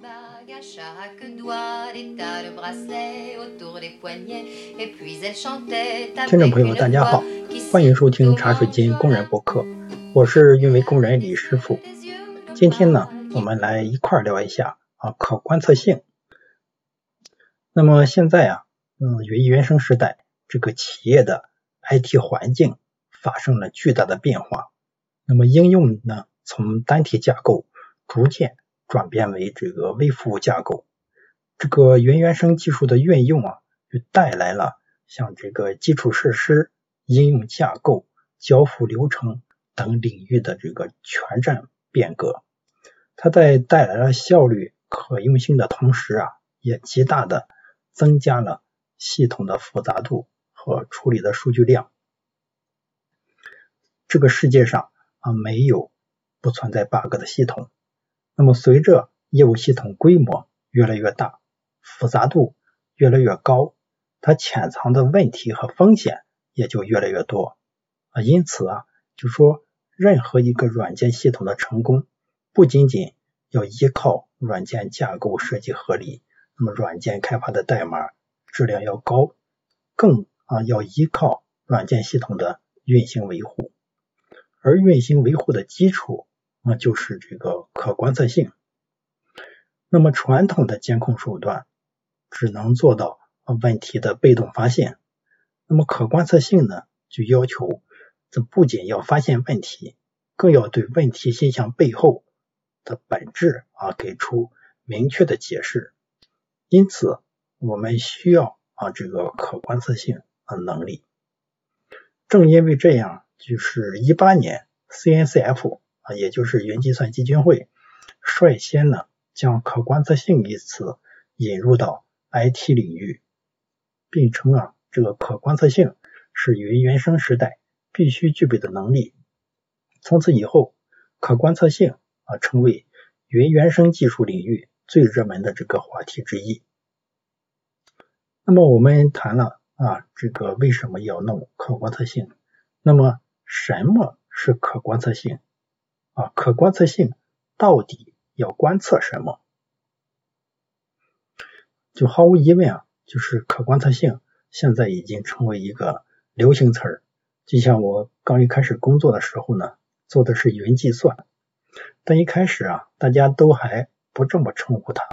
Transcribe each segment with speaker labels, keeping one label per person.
Speaker 1: bagues à chaque doigt, des tas de bracelets autour des poignets, et puis elle chantait
Speaker 2: 听众朋友
Speaker 1: ，une
Speaker 2: 大家好欢迎收听茶水间工人博客，我是运维工人李师傅。今天呢，我们来一块儿聊一下啊可观测性。那么现在啊，嗯，云原生时代，这个企业的 IT 环境发生了巨大的变化。那么应用呢，从单体架构逐渐转变为这个微服务架构。这个云原生技术的运用啊，就带来了像这个基础设施、应用架构、交付流程等领域的这个全站变革。它在带来了效率、可用性的同时啊，也极大的增加了系统的复杂度和处理的数据量。这个世界上啊，没有不存在 bug 的系统。那么随着业务系统规模越来越大，复杂度越来越高，它潜藏的问题和风险也就越来越多啊。因此啊，就说任何一个软件系统的成功，不仅仅要依靠软件架构设计合理，那么软件开发的代码质量要高，更啊要依靠软件系统的运行维护。而运行维护的基础啊，就是这个可观测性。那么传统的监控手段只能做到问题的被动发现，那么可观测性呢，就要求这不仅要发现问题，更要对问题现象背后的本质啊给出明确的解释。因此，我们需要啊这个可观测性啊能力。正因为这样，就是一八年 CNCF 也就是云计算基金会率先呢将可观测性一词引入到 IT 领域，并称啊这个可观测性是云原生时代必须具备的能力。从此以后，可观测性啊成为云原生技术领域最热门的这个话题之一。那么我们谈了啊这个为什么要弄可观测性？那么什么是可观测性？啊，可观测性到底要观测什么？就毫无疑问啊，就是可观测性现在已经成为一个流行词儿。就像我刚一开始工作的时候呢，做的是云计算，但一开始啊，大家都还不这么称呼它，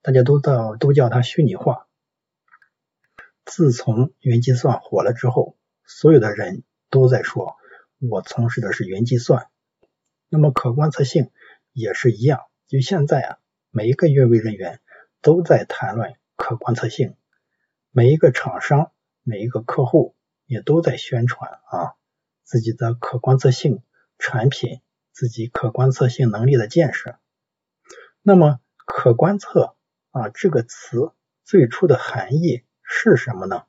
Speaker 2: 大家都叫都叫它虚拟化。自从云计算火了之后，所有的人都在说，我从事的是云计算。那么可观测性也是一样，就现在啊，每一个运维人员都在谈论可观测性，每一个厂商、每一个客户也都在宣传啊自己的可观测性产品、自己可观测性能力的建设。那么可观测啊这个词最初的含义是什么呢？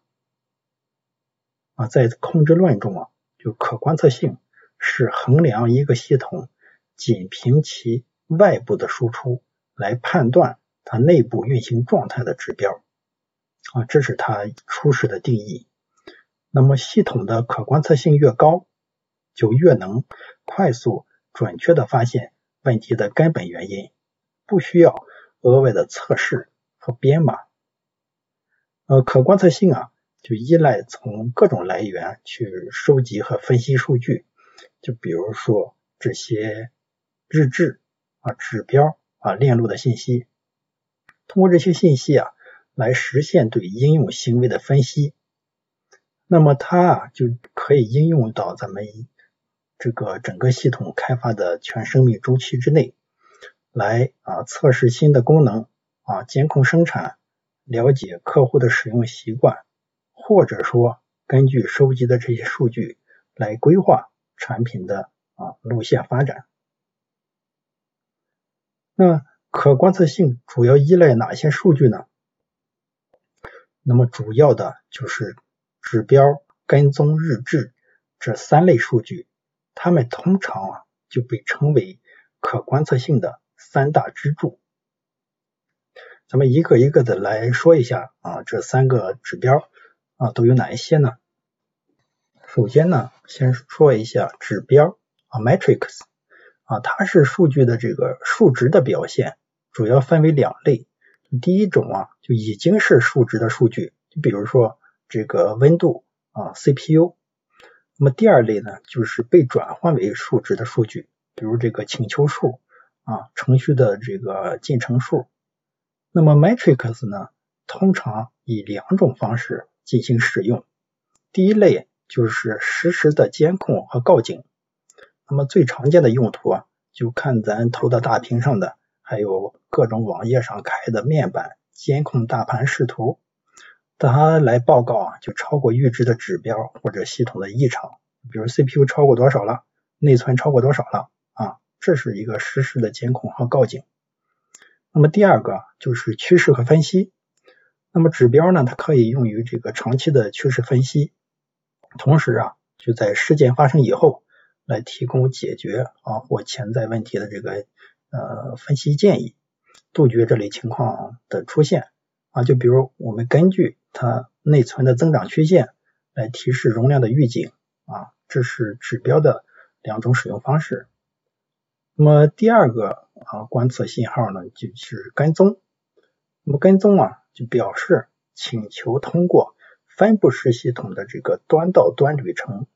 Speaker 2: 啊，在控制论中啊，就可观测性是衡量一个系统仅凭其外部的输出来判断它内部运行状态的指标啊，这是它初始的定义。那么系统的可观测性越高，就越能快速准确的发现问题的根本原因，不需要额外的测试和编码。呃，可观测性啊，就依赖从各种来源去收集和分析数据，就比如说这些日志啊、指标啊、链路的信息，通过这些信息啊，来实现对应用行为的分析。那么它啊，就可以应用到咱们这个整个系统开发的全生命周期之内，来啊测试新的功能啊，监控生产。了解客户的使用习惯，或者说根据收集的这些数据来规划产品的啊路线发展。那可观测性主要依赖哪些数据呢？那么主要的就是指标、跟踪、日志这三类数据，它们通常啊就被称为可观测性的三大支柱。咱们一个一个的来说一下啊，这三个指标啊都有哪一些呢？首先呢，先说一下指标啊，metrics 啊，它是数据的这个数值的表现，主要分为两类。第一种啊，就已经是数值的数据，就比如说这个温度啊，CPU。那么第二类呢，就是被转换为数值的数据，比如这个请求数啊，程序的这个进程数。那么 Matrix 呢，通常以两种方式进行使用。第一类就是实时的监控和告警。那么最常见的用途啊，就看咱投到大屏上的，还有各种网页上开的面板监控大盘视图，它来报告啊，就超过预知的指标或者系统的异常，比如 CPU 超过多少了，内存超过多少了啊，这是一个实时的监控和告警。那么第二个就是趋势和分析。那么指标呢，它可以用于这个长期的趋势分析，同时啊，就在事件发生以后来提供解决啊或潜在问题的这个呃分析建议，杜绝这类情况的出现啊。就比如我们根据它内存的增长曲线来提示容量的预警啊，这是指标的两种使用方式。那么第二个啊观测信号呢，就是跟踪。那么跟踪啊，就表示请求通过分布式系统的这个端到端旅程。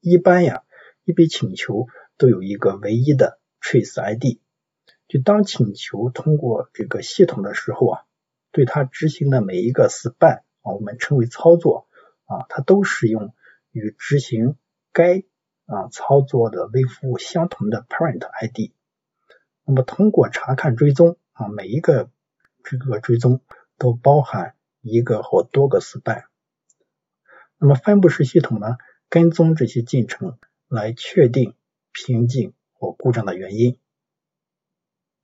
Speaker 2: 一般呀，一笔请求都有一个唯一的 trace ID。就当请求通过这个系统的时候啊，对它执行的每一个 span 啊，我们称为操作啊，它都使用与执行该啊，操作的微服务相同的 parent ID，那么通过查看追踪啊，每一个这个追踪都包含一个或多个 span，那么分布式系统呢，跟踪这些进程来确定瓶颈或故障的原因。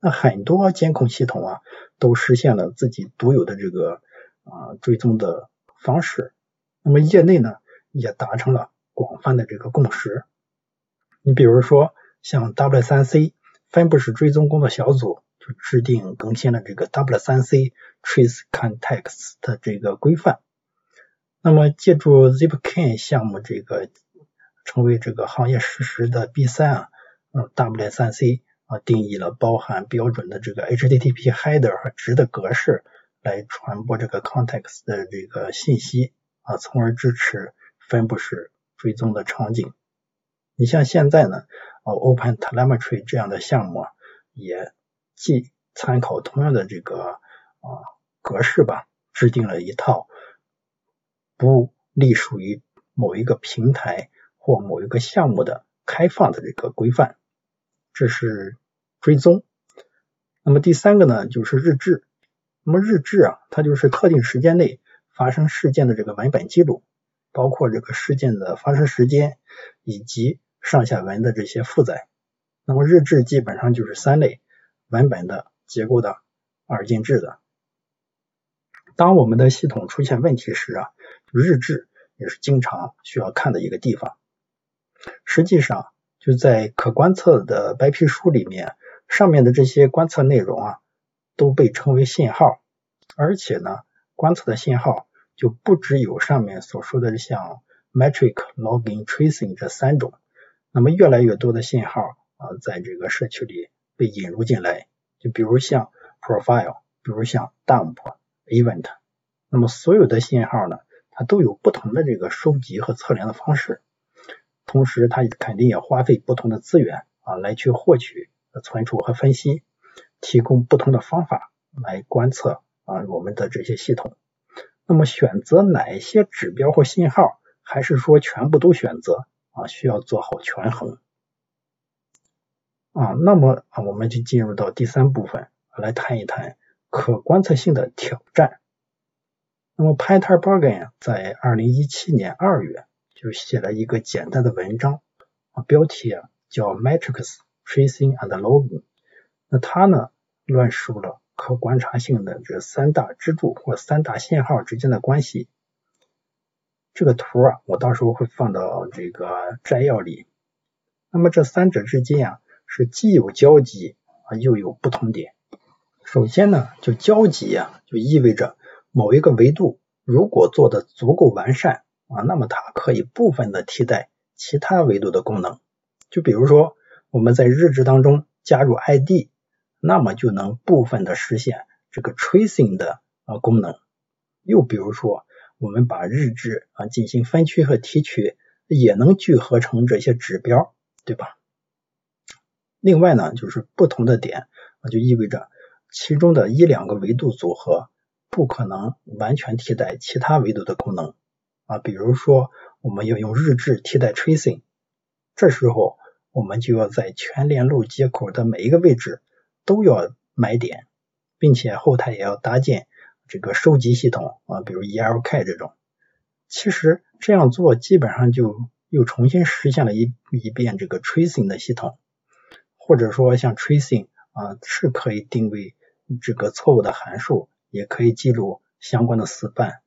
Speaker 2: 那很多监控系统啊，都实现了自己独有的这个啊追踪的方式，那么业内呢，也达成了广泛的这个共识。你比如说，像 W3C 分布式追踪工作小组就制定更新了这个 W3C Trace Context 的这个规范。那么，借助 Zipkin 项目这个成为这个行业实时的 B3 啊，嗯，W3C 啊定义了包含标准的这个 HTTP header 和值的格式来传播这个 context 的这个信息啊，从而支持分布式追踪的场景。你像现在呢，哦，Open Telemetry 这样的项目啊，也既参考同样的这个啊格式吧，制定了一套不隶属于某一个平台或某一个项目的开放的这个规范。这是追踪。那么第三个呢，就是日志。那么日志啊，它就是特定时间内发生事件的这个文本记录，包括这个事件的发生时间以及上下文的这些负载，那么日志基本上就是三类：文本的、结构的、二进制的。当我们的系统出现问题时啊，日志也是经常需要看的一个地方。实际上，就在可观测的白皮书里面，上面的这些观测内容啊，都被称为信号，而且呢，观测的信号就不只有上面所说的像 metric、logging、tracing 这三种。那么越来越多的信号啊，在这个社区里被引入进来，就比如像 profile，比如像 dump、event，那么所有的信号呢，它都有不同的这个收集和测量的方式，同时它肯定也花费不同的资源啊，来去获取、存储和分析，提供不同的方法来观测啊我们的这些系统。那么选择哪些指标或信号，还是说全部都选择？啊，需要做好权衡啊。那么啊，我们就进入到第三部分，来谈一谈可观测性的挑战。那么 Peter Bergen 在二零一七年二月就写了一个简单的文章啊，标题啊叫 Metrics Tracing and Logging。那他呢论述了可观察性的这三大支柱或三大信号之间的关系。这个图啊，我到时候会放到这个摘要里。那么这三者之间啊，是既有交集啊，又有不同点。首先呢，就交集啊，就意味着某一个维度如果做的足够完善啊，那么它可以部分的替代其他维度的功能。就比如说我们在日志当中加入 ID 那么就能部分的实现这个 tracing 的啊功能。又比如说，我们把日志啊进行分区和提取，也能聚合成这些指标，对吧？另外呢，就是不同的点啊，就意味着其中的一两个维度组合不可能完全替代其他维度的功能啊。比如说，我们要用日志替代 tracing，这时候我们就要在全链路接口的每一个位置都要埋点，并且后台也要搭建这个收集系统啊，比如 ELK 这种。其实这样做基本上就又重新实现了一一遍这个 tracing 的系统。或者说像 tracing 啊是可以定位这个错误的函数，也可以记录相关的死范，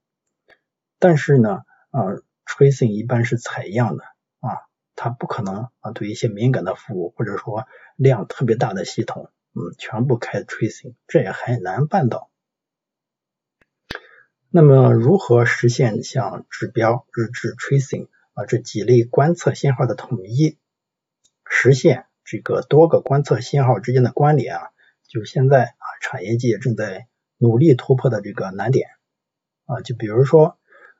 Speaker 2: 但是呢啊 tracing 一般是采样的啊，它不可能啊对一些敏感的服务或者说量特别大的系统，嗯全部开 tracing，这也很难办到。那么如何实现像指标、日志、tracing 啊这几类观测信号的统一，实现？这个多个观测信号之间的关联啊，就现在啊产业界正在努力突破的这个难点啊，就比如说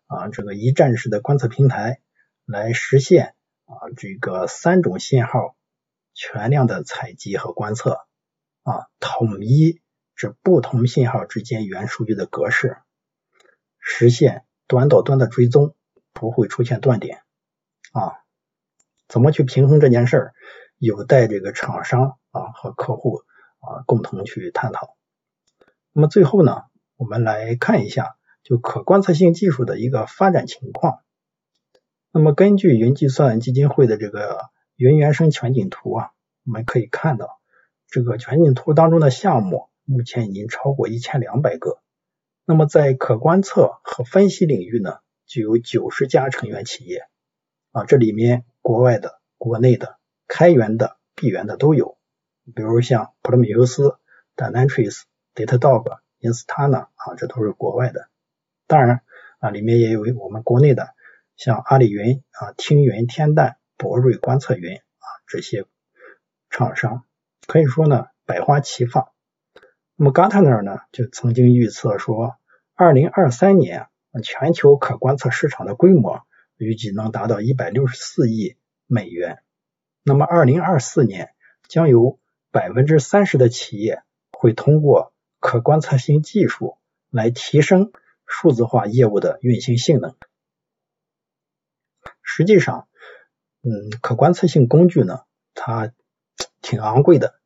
Speaker 2: 啊这个一站式的观测平台来实现啊这个三种信号全量的采集和观测啊，统一这不同信号之间原数据的格式，实现端到端的追踪，不会出现断点啊，怎么去平衡这件事儿？有待这个厂商啊和客户啊共同去探讨。那么最后呢，我们来看一下就可观测性技术的一个发展情况。那么根据云计算基金会的这个云原生全景图啊，我们可以看到这个全景图当中的项目目前已经超过一千两百个。那么在可观测和分析领域呢，就有九十家成员企业啊，这里面国外的、国内的。开源的、闭源的都有，比如像普罗米修斯、Dynatrace、Datadog、Instana 啊，这都是国外的。当然啊，里面也有我们国内的，像阿里云啊、听云、天蛋、博瑞观测云啊这些厂商，可以说呢百花齐放。那么 Gartner 呢就曾经预测说，二零二三年全球可观测市场的规模预计能达到一百六十四亿美元。那么，二零二四年将有百分之三十的企业会通过可观测性技术来提升数字化业务的运行性能。实际上，嗯，可观测性工具呢，它挺昂贵的。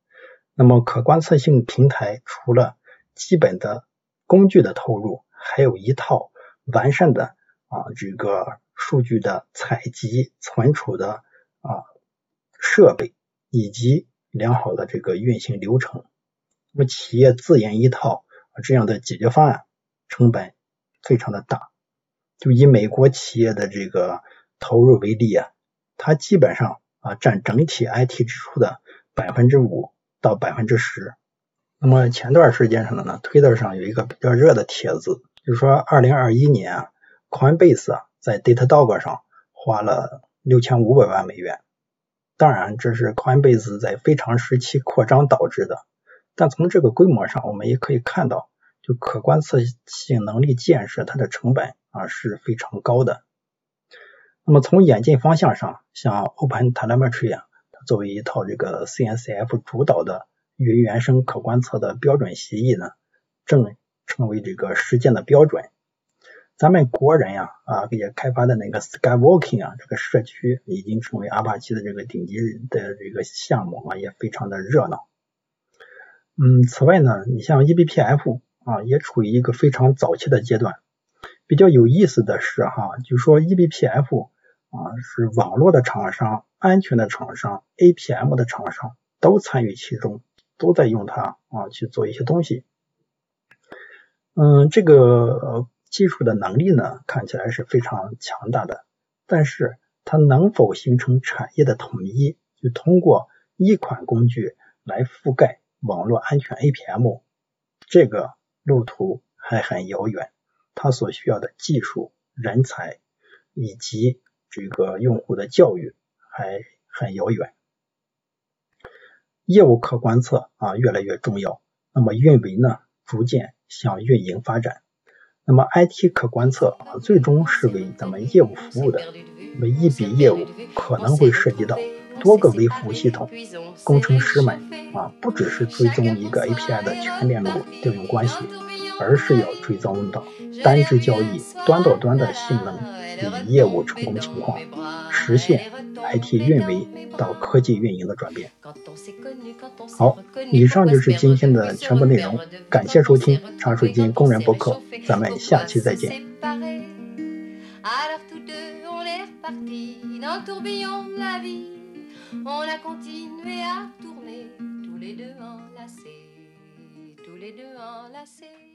Speaker 2: 那么，可观测性平台除了基本的工具的投入，还有一套完善的啊这个数据的采集、存储的啊。设备以及良好的这个运行流程，那么企业自研一套这样的解决方案，成本非常的大。就以美国企业的这个投入为例啊，它基本上啊占整体 IT 支出的百分之五到百分之十。那么前段时间上的呢，推特上有一个比较热的帖子，就是说二零二一年啊，Coinbase 啊在 Datadog 上花了六千五百万美元。当然，这是 Coinbase 在非常时期扩张导致的。但从这个规模上，我们也可以看到，就可观测性能力建设，它的成本啊是非常高的。那么从演进方向上，像 OpenTelemetry 啊，它作为一套这个 CNCF 主导的云原生可观测的标准协议呢，正成为这个实践的标准。咱们国人呀啊也开发的那个 Skywalking 啊这个社区已经成为阿帕奇的这个顶级的这个项目啊也非常的热闹。嗯，此外呢，你像 eBPF 啊也处于一个非常早期的阶段。比较有意思的是哈，就说 eBPF 啊是网络的厂商、安全的厂商、APM 的厂商都参与其中，都在用它啊去做一些东西。嗯，这个。技术的能力呢，看起来是非常强大的，但是它能否形成产业的统一，就通过一款工具来覆盖网络安全 APM，这个路途还很遥远，它所需要的技术、人才以及这个用户的教育还很遥远。业务可观测啊越来越重要，那么运维呢逐渐向运营发展。那么 IT 可观测啊，最终是为咱们业务服务的。那么一笔业务可能会涉及到多个微服务系统，工程师们啊，不只是追踪一个 API 的全链路调用关系，而是要追踪到单只交易端到端的性能与业务成功情况，实现 IT 运维到科技运营的转变。好，以上就是今天的全部内容，感谢收听茶水间工人博客，咱们下期再见。
Speaker 1: Un tourbillon de la vie. On a continué à tourner, tous les deux enlacés, tous les deux enlacés.